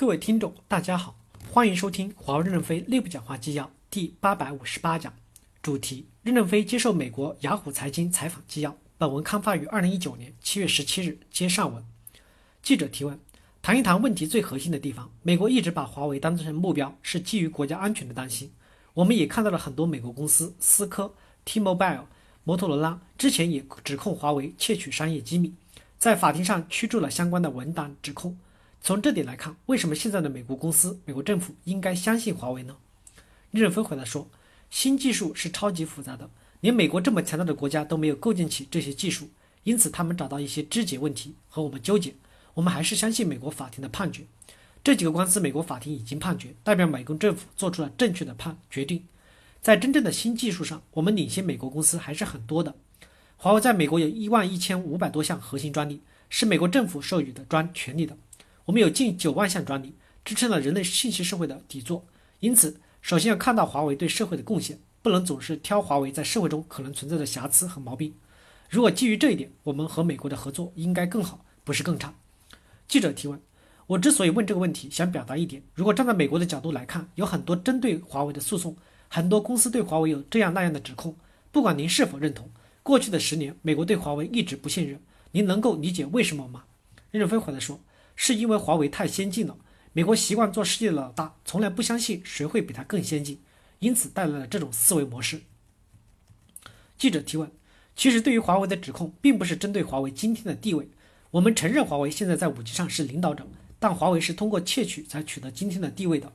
各位听众，大家好，欢迎收听华为任正非内部讲话纪要第八百五十八讲，主题：任正非接受美国雅虎财经采访纪要。本文刊发于二零一九年七月十七日。接上文，记者提问：谈一谈问题最核心的地方。美国一直把华为当成目标，是基于国家安全的担心。我们也看到了很多美国公司，思科、T-Mobile、摩托罗拉之前也指控华为窃取商业机密，在法庭上驱逐了相关的文档指控。从这点来看，为什么现在的美国公司、美国政府应该相信华为呢？任正非回答说：“新技术是超级复杂的，连美国这么强大的国家都没有构建起这些技术，因此他们找到一些肢解问题和我们纠结。我们还是相信美国法庭的判决。这几个官司，美国法庭已经判决，代表美国政府做出了正确的判决定。在真正的新技术上，我们领先美国公司还是很多的。华为在美国有一万一千五百多项核心专利，是美国政府授予的专权利的。”我们有近九万项专利，支撑了人类信息社会的底座。因此，首先要看到华为对社会的贡献，不能总是挑华为在社会中可能存在的瑕疵和毛病。如果基于这一点，我们和美国的合作应该更好，不是更差。记者提问：我之所以问这个问题，想表达一点：如果站在美国的角度来看，有很多针对华为的诉讼，很多公司对华为有这样那样的指控。不管您是否认同，过去的十年，美国对华为一直不信任。您能够理解为什么吗？任正非回答说。是因为华为太先进了，美国习惯做世界的老大，从来不相信谁会比他更先进，因此带来了这种思维模式。记者提问：其实对于华为的指控，并不是针对华为今天的地位。我们承认华为现在在五 G 上是领导者，但华为是通过窃取才取得今天的地位的。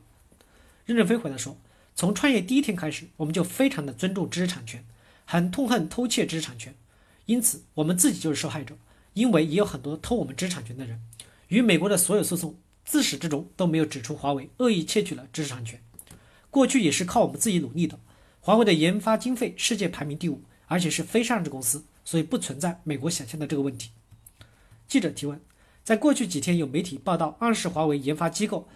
任正非回答说：从创业第一天开始，我们就非常的尊重知识产权，很痛恨偷窃知识产权，因此我们自己就是受害者，因为也有很多偷我们知识产权的人。与美国的所有诉讼自始至终都没有指出华为恶意窃取了知识产权，过去也是靠我们自己努力的。华为的研发经费世界排名第五，而且是非上市公司，所以不存在美国想象的这个问题。记者提问：在过去几天，有媒体报道暗示华为研发机构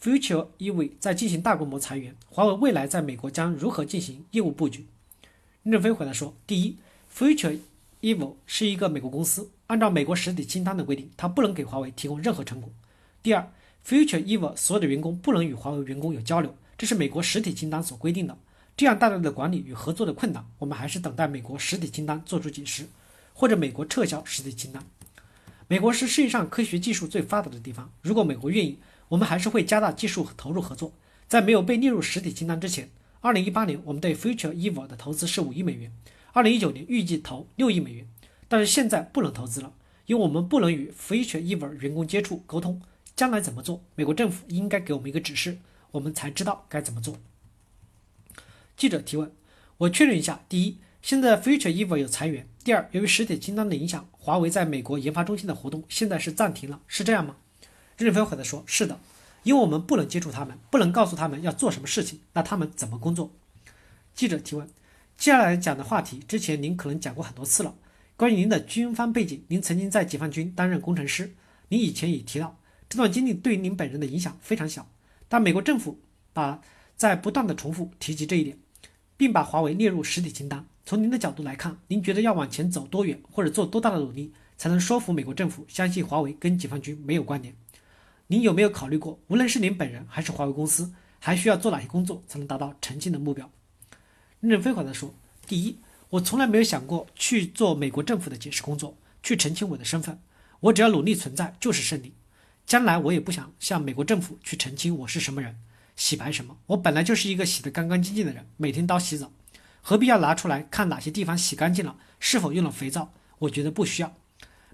Future Ev 在进行大规模裁员，华为未来在美国将如何进行业务布局？任正非回答说：第一，Future Evil 是一个美国公司。按照美国实体清单的规定，他不能给华为提供任何成果。第二，Future Eve 所有的员工不能与华为员工有交流，这是美国实体清单所规定的。这样带来的管理与合作的困难，我们还是等待美国实体清单做出解释，或者美国撤销实体清单。美国是世界上科学技术最发达的地方，如果美国愿意，我们还是会加大技术和投入合作。在没有被列入实体清单之前，二零一八年我们对 Future Eve 的投资是五亿美元，二零一九年预计投六亿美元。但是现在不能投资了，因为我们不能与 Future Ever 员工接触沟通。将来怎么做？美国政府应该给我们一个指示，我们才知道该怎么做。记者提问：我确认一下，第一，现在 Future Ever 有裁员；第二，由于实体清单的影响，华为在美国研发中心的活动现在是暂停了，是这样吗？任正非回答说：是的，因为我们不能接触他们，不能告诉他们要做什么事情，那他们怎么工作？记者提问：接下来讲的话题，之前您可能讲过很多次了。关于您的军方背景，您曾经在解放军担任工程师。您以前也提到，这段经历对于您本人的影响非常小。但美国政府把在不断的重复提及这一点，并把华为列入实体清单。从您的角度来看，您觉得要往前走多远，或者做多大的努力，才能说服美国政府相信华为跟解放军没有关联？您有没有考虑过，无论是您本人还是华为公司，还需要做哪些工作才能达到澄清的目标？任正非回答说：第一。我从来没有想过去做美国政府的解释工作，去澄清我的身份。我只要努力存在就是胜利。将来我也不想向美国政府去澄清我是什么人，洗白什么。我本来就是一个洗得干干净净的人，每天都洗澡，何必要拿出来看哪些地方洗干净了，是否用了肥皂？我觉得不需要。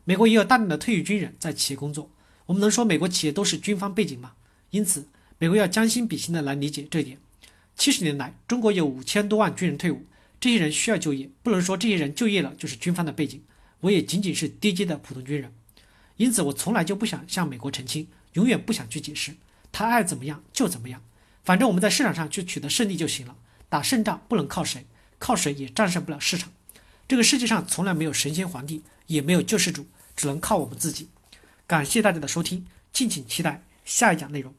美国也有大量的退役军人在企业工作，我们能说美国企业都是军方背景吗？因此，美国要将心比心的来理解这一点。七十年来，中国有五千多万军人退伍。这些人需要就业，不能说这些人就业了就是军方的背景。我也仅仅是低阶的普通军人，因此我从来就不想向美国澄清，永远不想去解释，他爱怎么样就怎么样，反正我们在市场上去取得胜利就行了。打胜仗不能靠谁，靠谁也战胜不了市场。这个世界上从来没有神仙皇帝，也没有救世主，只能靠我们自己。感谢大家的收听，敬请期待下一讲内容。